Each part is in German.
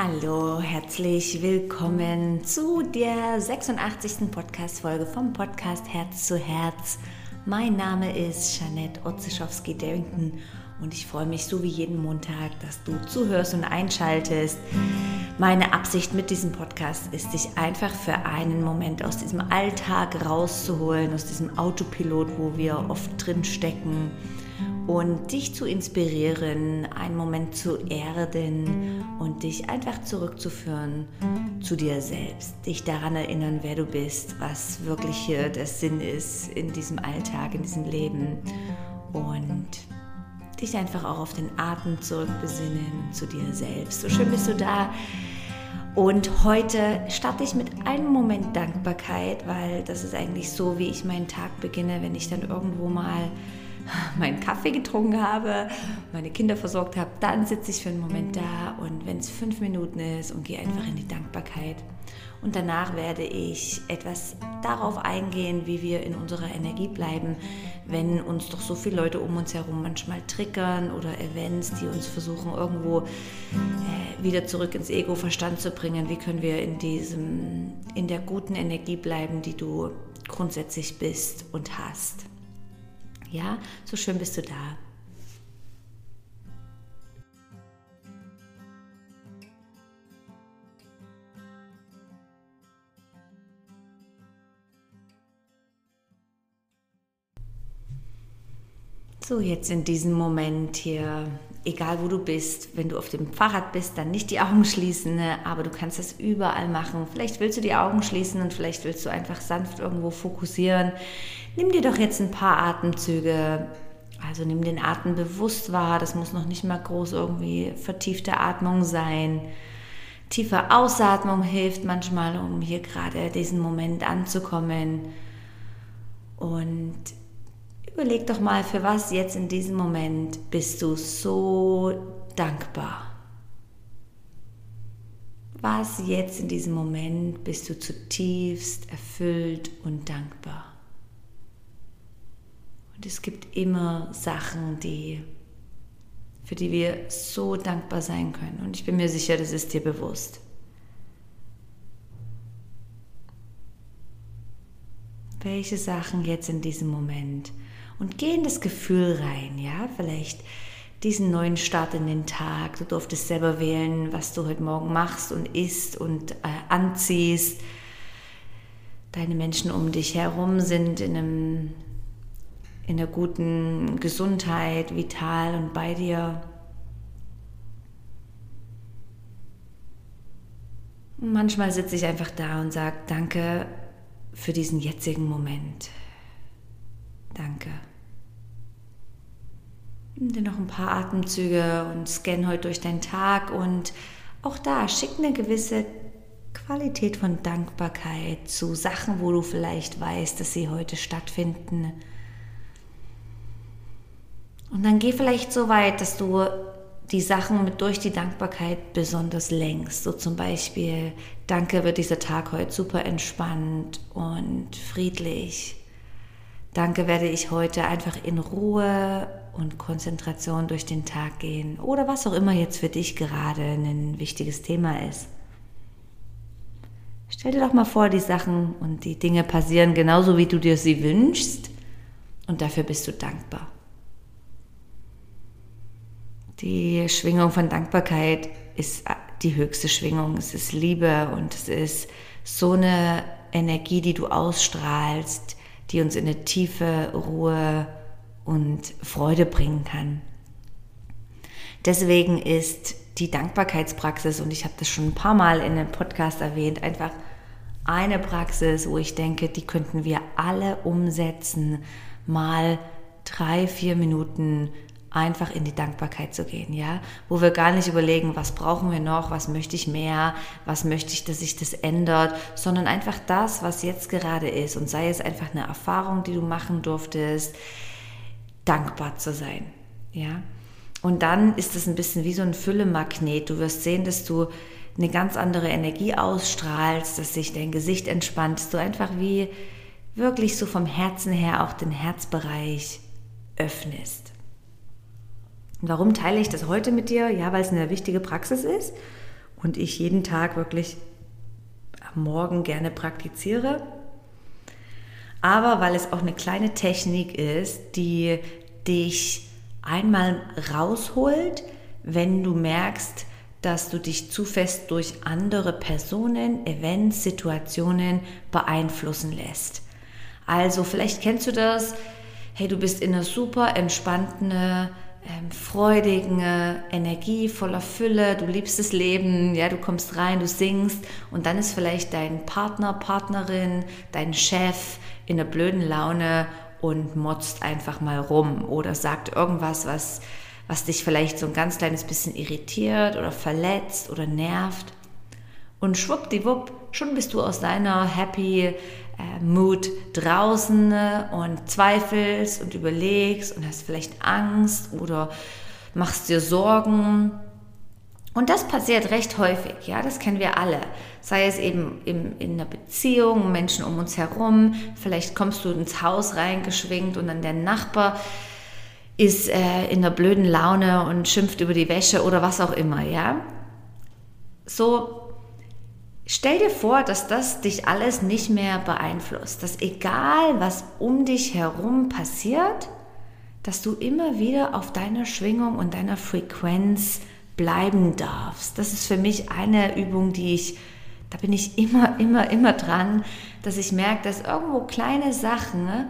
Hallo, herzlich willkommen zu der 86. Podcast-Folge vom Podcast Herz zu Herz. Mein Name ist Janette Otzischowski-Darrington und ich freue mich so wie jeden Montag, dass du zuhörst und einschaltest. Meine Absicht mit diesem Podcast ist, dich einfach für einen Moment aus diesem Alltag rauszuholen, aus diesem Autopilot, wo wir oft drin stecken und dich zu inspirieren, einen Moment zu erden und dich einfach zurückzuführen zu dir selbst. Dich daran erinnern, wer du bist, was wirklich hier der Sinn ist in diesem Alltag, in diesem Leben und dich einfach auch auf den Atem zurückbesinnen zu dir selbst. So schön bist du da. Und heute starte ich mit einem Moment Dankbarkeit, weil das ist eigentlich so, wie ich meinen Tag beginne, wenn ich dann irgendwo mal meinen Kaffee getrunken habe, meine Kinder versorgt habe, dann sitze ich für einen Moment da und wenn es fünf Minuten ist und gehe einfach in die Dankbarkeit. Und danach werde ich etwas darauf eingehen, wie wir in unserer Energie bleiben, wenn uns doch so viele Leute um uns herum manchmal triggern oder Events, die uns versuchen, irgendwo äh, wieder zurück ins Ego-Verstand zu bringen. Wie können wir in diesem, in der guten Energie bleiben, die du grundsätzlich bist und hast. Ja, so schön bist du da. So, jetzt in diesem Moment hier, egal wo du bist, wenn du auf dem Fahrrad bist, dann nicht die Augen schließen, ne? aber du kannst das überall machen. Vielleicht willst du die Augen schließen und vielleicht willst du einfach sanft irgendwo fokussieren. Nimm dir doch jetzt ein paar Atemzüge. Also nimm den Atem bewusst wahr. Das muss noch nicht mal groß irgendwie vertiefte Atmung sein. Tiefe Ausatmung hilft manchmal, um hier gerade diesen Moment anzukommen. Und überleg doch mal, für was jetzt in diesem Moment bist du so dankbar. Was jetzt in diesem Moment bist du zutiefst erfüllt und dankbar. Und es gibt immer Sachen, die, für die wir so dankbar sein können. Und ich bin mir sicher, das ist dir bewusst. Welche Sachen jetzt in diesem Moment? Und geh in das Gefühl rein, ja, vielleicht diesen neuen Start in den Tag. Du durftest selber wählen, was du heute Morgen machst und isst und äh, anziehst. Deine Menschen um dich herum sind in einem in der guten Gesundheit, vital und bei dir. manchmal sitze ich einfach da und sage, danke für diesen jetzigen Moment. Danke. Nimm dir noch ein paar Atemzüge und scann heute durch deinen Tag und auch da schick eine gewisse Qualität von Dankbarkeit zu Sachen, wo du vielleicht weißt, dass sie heute stattfinden. Und dann geh vielleicht so weit, dass du die Sachen mit durch die Dankbarkeit besonders längst. So zum Beispiel, danke wird dieser Tag heute super entspannt und friedlich. Danke werde ich heute einfach in Ruhe und Konzentration durch den Tag gehen. Oder was auch immer jetzt für dich gerade ein wichtiges Thema ist. Stell dir doch mal vor, die Sachen und die Dinge passieren genauso, wie du dir sie wünschst. Und dafür bist du dankbar. Die Schwingung von Dankbarkeit ist die höchste Schwingung. Es ist Liebe und es ist so eine Energie, die du ausstrahlst, die uns in eine tiefe Ruhe und Freude bringen kann. Deswegen ist die Dankbarkeitspraxis, und ich habe das schon ein paar Mal in einem Podcast erwähnt, einfach eine Praxis, wo ich denke, die könnten wir alle umsetzen, mal drei, vier Minuten einfach in die Dankbarkeit zu gehen, ja, wo wir gar nicht überlegen, was brauchen wir noch, was möchte ich mehr, was möchte ich, dass sich das ändert, sondern einfach das, was jetzt gerade ist und sei es einfach eine Erfahrung, die du machen durftest, dankbar zu sein, ja. Und dann ist es ein bisschen wie so ein Füllemagnet. Du wirst sehen, dass du eine ganz andere Energie ausstrahlst, dass sich dein Gesicht entspannt, dass du einfach wie wirklich so vom Herzen her auch den Herzbereich öffnest. Und warum teile ich das heute mit dir? Ja, weil es eine wichtige Praxis ist und ich jeden Tag wirklich am Morgen gerne praktiziere. Aber weil es auch eine kleine Technik ist, die dich einmal rausholt, wenn du merkst, dass du dich zu fest durch andere Personen, Events, Situationen beeinflussen lässt. Also vielleicht kennst du das, hey, du bist in einer super entspannten, ähm, freudigen Energie, voller Fülle, du liebst das Leben, ja, du kommst rein, du singst. Und dann ist vielleicht dein Partner, Partnerin, dein Chef in der blöden Laune und motzt einfach mal rum oder sagt irgendwas, was was dich vielleicht so ein ganz kleines bisschen irritiert oder verletzt oder nervt. Und schwuppdiwupp, schon bist du aus deiner Happy äh, Mood draußen und zweifelst und überlegst und hast vielleicht Angst oder machst dir Sorgen. Und das passiert recht häufig, ja, das kennen wir alle. Sei es eben in, in einer Beziehung, Menschen um uns herum, vielleicht kommst du ins Haus reingeschwingt und dann der Nachbar ist äh, in einer blöden Laune und schimpft über die Wäsche oder was auch immer, ja? So, stell dir vor, dass das dich alles nicht mehr beeinflusst, dass egal was um dich herum passiert, dass du immer wieder auf deiner Schwingung und deiner Frequenz bleiben darfst. Das ist für mich eine Übung, die ich, da bin ich immer, immer, immer dran, dass ich merke, dass irgendwo kleine Sachen,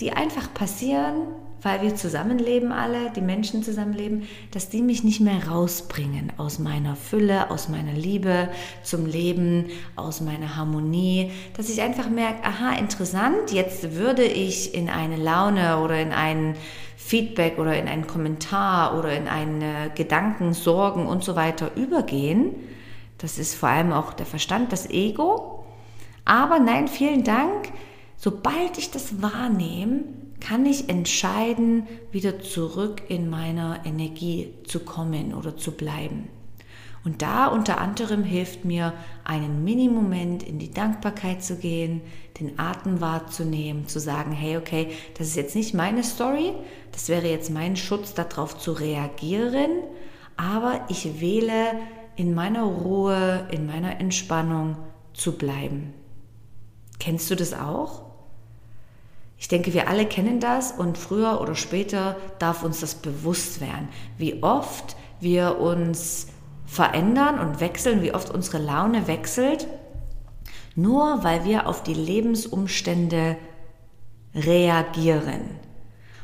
die einfach passieren, weil wir zusammenleben alle, die Menschen zusammenleben, dass die mich nicht mehr rausbringen aus meiner Fülle, aus meiner Liebe zum Leben, aus meiner Harmonie, dass ich einfach merke, aha, interessant, jetzt würde ich in eine Laune oder in ein Feedback oder in einen Kommentar oder in eine Gedanken, Sorgen und so weiter übergehen. Das ist vor allem auch der Verstand, das Ego. Aber nein, vielen Dank. Sobald ich das wahrnehme, kann ich entscheiden, wieder zurück in meiner Energie zu kommen oder zu bleiben. Und da unter anderem hilft mir, einen Minimoment in die Dankbarkeit zu gehen, den Atem wahrzunehmen, zu sagen, hey, okay, das ist jetzt nicht meine Story, das wäre jetzt mein Schutz, darauf zu reagieren, aber ich wähle in meiner Ruhe, in meiner Entspannung zu bleiben. Kennst du das auch? Ich denke, wir alle kennen das und früher oder später darf uns das bewusst werden, wie oft wir uns verändern und wechseln, wie oft unsere Laune wechselt, nur weil wir auf die Lebensumstände reagieren.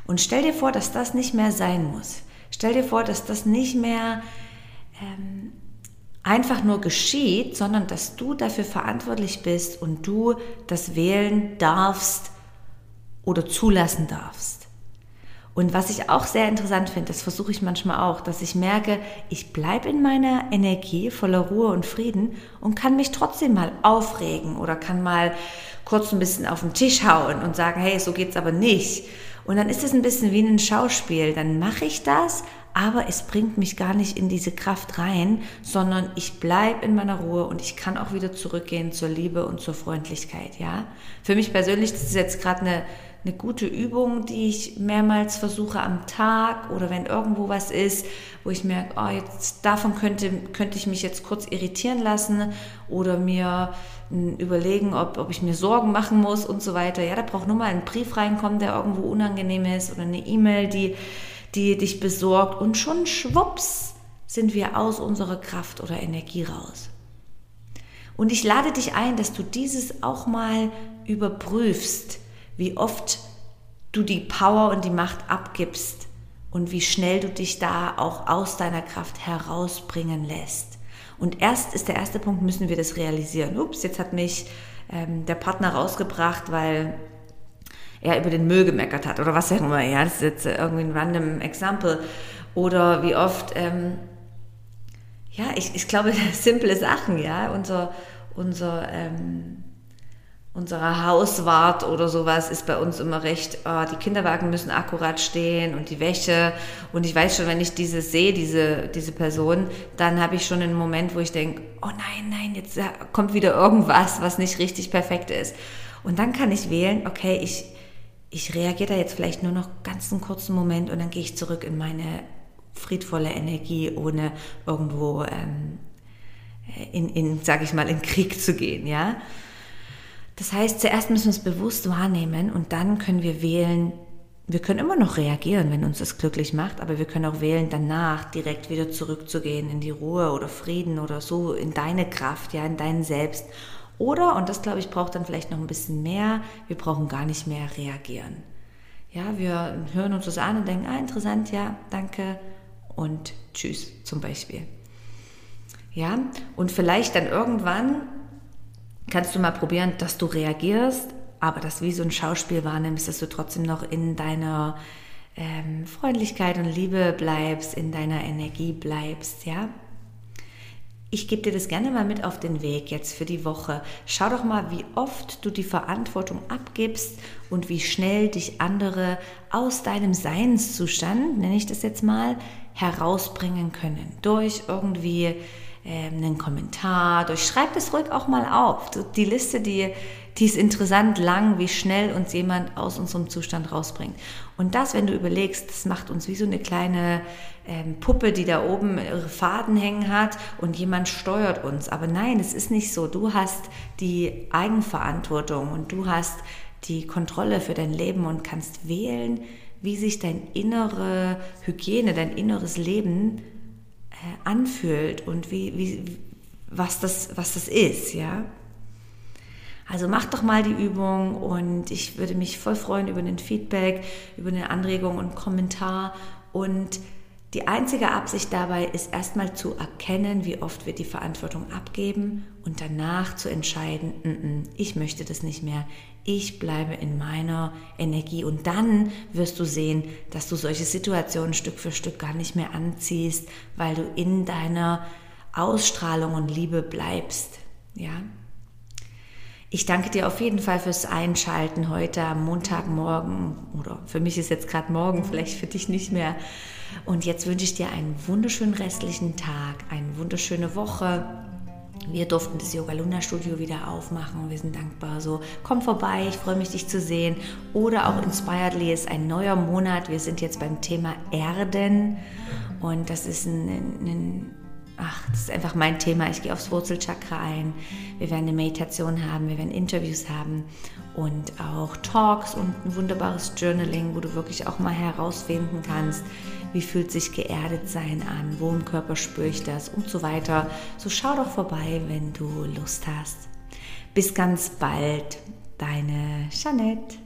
Und stell dir vor, dass das nicht mehr sein muss. Stell dir vor, dass das nicht mehr ähm, einfach nur geschieht, sondern dass du dafür verantwortlich bist und du das wählen darfst, oder zulassen darfst. Und was ich auch sehr interessant finde, das versuche ich manchmal auch, dass ich merke, ich bleibe in meiner Energie voller Ruhe und Frieden und kann mich trotzdem mal aufregen oder kann mal kurz ein bisschen auf den Tisch hauen und sagen, hey, so geht's aber nicht. Und dann ist es ein bisschen wie ein Schauspiel. Dann mache ich das, aber es bringt mich gar nicht in diese Kraft rein, sondern ich bleibe in meiner Ruhe und ich kann auch wieder zurückgehen zur Liebe und zur Freundlichkeit. Ja, für mich persönlich das ist jetzt gerade eine eine gute Übung, die ich mehrmals versuche am Tag oder wenn irgendwo was ist, wo ich merke, oh, jetzt davon könnte, könnte ich mich jetzt kurz irritieren lassen oder mir überlegen, ob, ob ich mir Sorgen machen muss und so weiter. Ja, da braucht nur mal ein Brief reinkommen, der irgendwo unangenehm ist oder eine E-Mail, die, die dich besorgt und schon schwupps sind wir aus unserer Kraft oder Energie raus. Und ich lade dich ein, dass du dieses auch mal überprüfst wie oft du die Power und die Macht abgibst und wie schnell du dich da auch aus deiner Kraft herausbringen lässt. Und erst ist der erste Punkt, müssen wir das realisieren. Ups, jetzt hat mich ähm, der Partner rausgebracht, weil er über den Müll gemeckert hat oder was auch immer. Ja, das ist jetzt irgendwie ein random Example. Oder wie oft, ähm, ja, ich, ich glaube, simple Sachen, ja, unser, unser, ähm, unserer Hauswart oder sowas ist bei uns immer recht, oh, die Kinderwagen müssen akkurat stehen und die Wäsche. Und ich weiß schon, wenn ich diese sehe, diese, diese Person, dann habe ich schon einen Moment, wo ich denke, oh nein, nein, jetzt kommt wieder irgendwas, was nicht richtig perfekt ist. Und dann kann ich wählen, okay, ich, ich reagiere da jetzt vielleicht nur noch ganz einen kurzen Moment und dann gehe ich zurück in meine friedvolle Energie, ohne irgendwo ähm, äh, in, in sage ich mal, in Krieg zu gehen, ja. Das heißt, zuerst müssen wir es bewusst wahrnehmen und dann können wir wählen, wir können immer noch reagieren, wenn uns das glücklich macht, aber wir können auch wählen, danach direkt wieder zurückzugehen in die Ruhe oder Frieden oder so, in deine Kraft, ja, in dein Selbst. Oder, und das glaube ich braucht dann vielleicht noch ein bisschen mehr, wir brauchen gar nicht mehr reagieren. Ja, wir hören uns das an und denken, ah, interessant, ja, danke und tschüss zum Beispiel. Ja, und vielleicht dann irgendwann kannst du mal probieren, dass du reagierst, aber das wie so ein Schauspiel wahrnimmst, dass du trotzdem noch in deiner ähm, Freundlichkeit und Liebe bleibst, in deiner Energie bleibst, ja. Ich gebe dir das gerne mal mit auf den Weg jetzt für die Woche. Schau doch mal, wie oft du die Verantwortung abgibst und wie schnell dich andere aus deinem Seinszustand, nenne ich das jetzt mal, herausbringen können. Durch irgendwie einen Kommentar, durch schreib das ruhig auch mal auf. Die Liste, die, die ist interessant lang, wie schnell uns jemand aus unserem Zustand rausbringt. Und das, wenn du überlegst, das macht uns wie so eine kleine ähm, Puppe, die da oben ihre Faden hängen hat und jemand steuert uns. Aber nein, es ist nicht so. Du hast die Eigenverantwortung und du hast die Kontrolle für dein Leben und kannst wählen, wie sich dein innere Hygiene, dein inneres Leben anfühlt und wie, wie, was, das, was das ist, ja. Also mach doch mal die Übung und ich würde mich voll freuen über ein Feedback, über eine Anregung und Kommentar. Und die einzige Absicht dabei ist erstmal zu erkennen, wie oft wir die Verantwortung abgeben und danach zu entscheiden, N -n, ich möchte das nicht mehr, ich bleibe in meiner Energie. Und dann wirst du sehen, dass du solche Situationen Stück für Stück gar nicht mehr anziehst, weil du in deiner Ausstrahlung und Liebe bleibst. Ja, ich danke dir auf jeden Fall fürs Einschalten heute am Montagmorgen oder für mich ist jetzt gerade morgen, vielleicht für dich nicht mehr. Und jetzt wünsche ich dir einen wunderschönen restlichen Tag, eine wunderschöne Woche. Wir durften das Yoga Luna Studio wieder aufmachen. Wir sind dankbar. So, komm vorbei, ich freue mich, dich zu sehen. Oder auch Inspiredly ist ein neuer Monat. Wir sind jetzt beim Thema Erden. Und das ist ein, ein ach, das ist einfach mein Thema. Ich gehe aufs Wurzelchakra ein. Wir werden eine Meditation haben, wir werden Interviews haben und auch Talks und ein wunderbares Journaling, wo du wirklich auch mal herausfinden kannst, wie fühlt sich geerdet sein an, wo im Körper spüre ich das und so weiter. So schau doch vorbei, wenn du Lust hast. Bis ganz bald, deine Jeanette.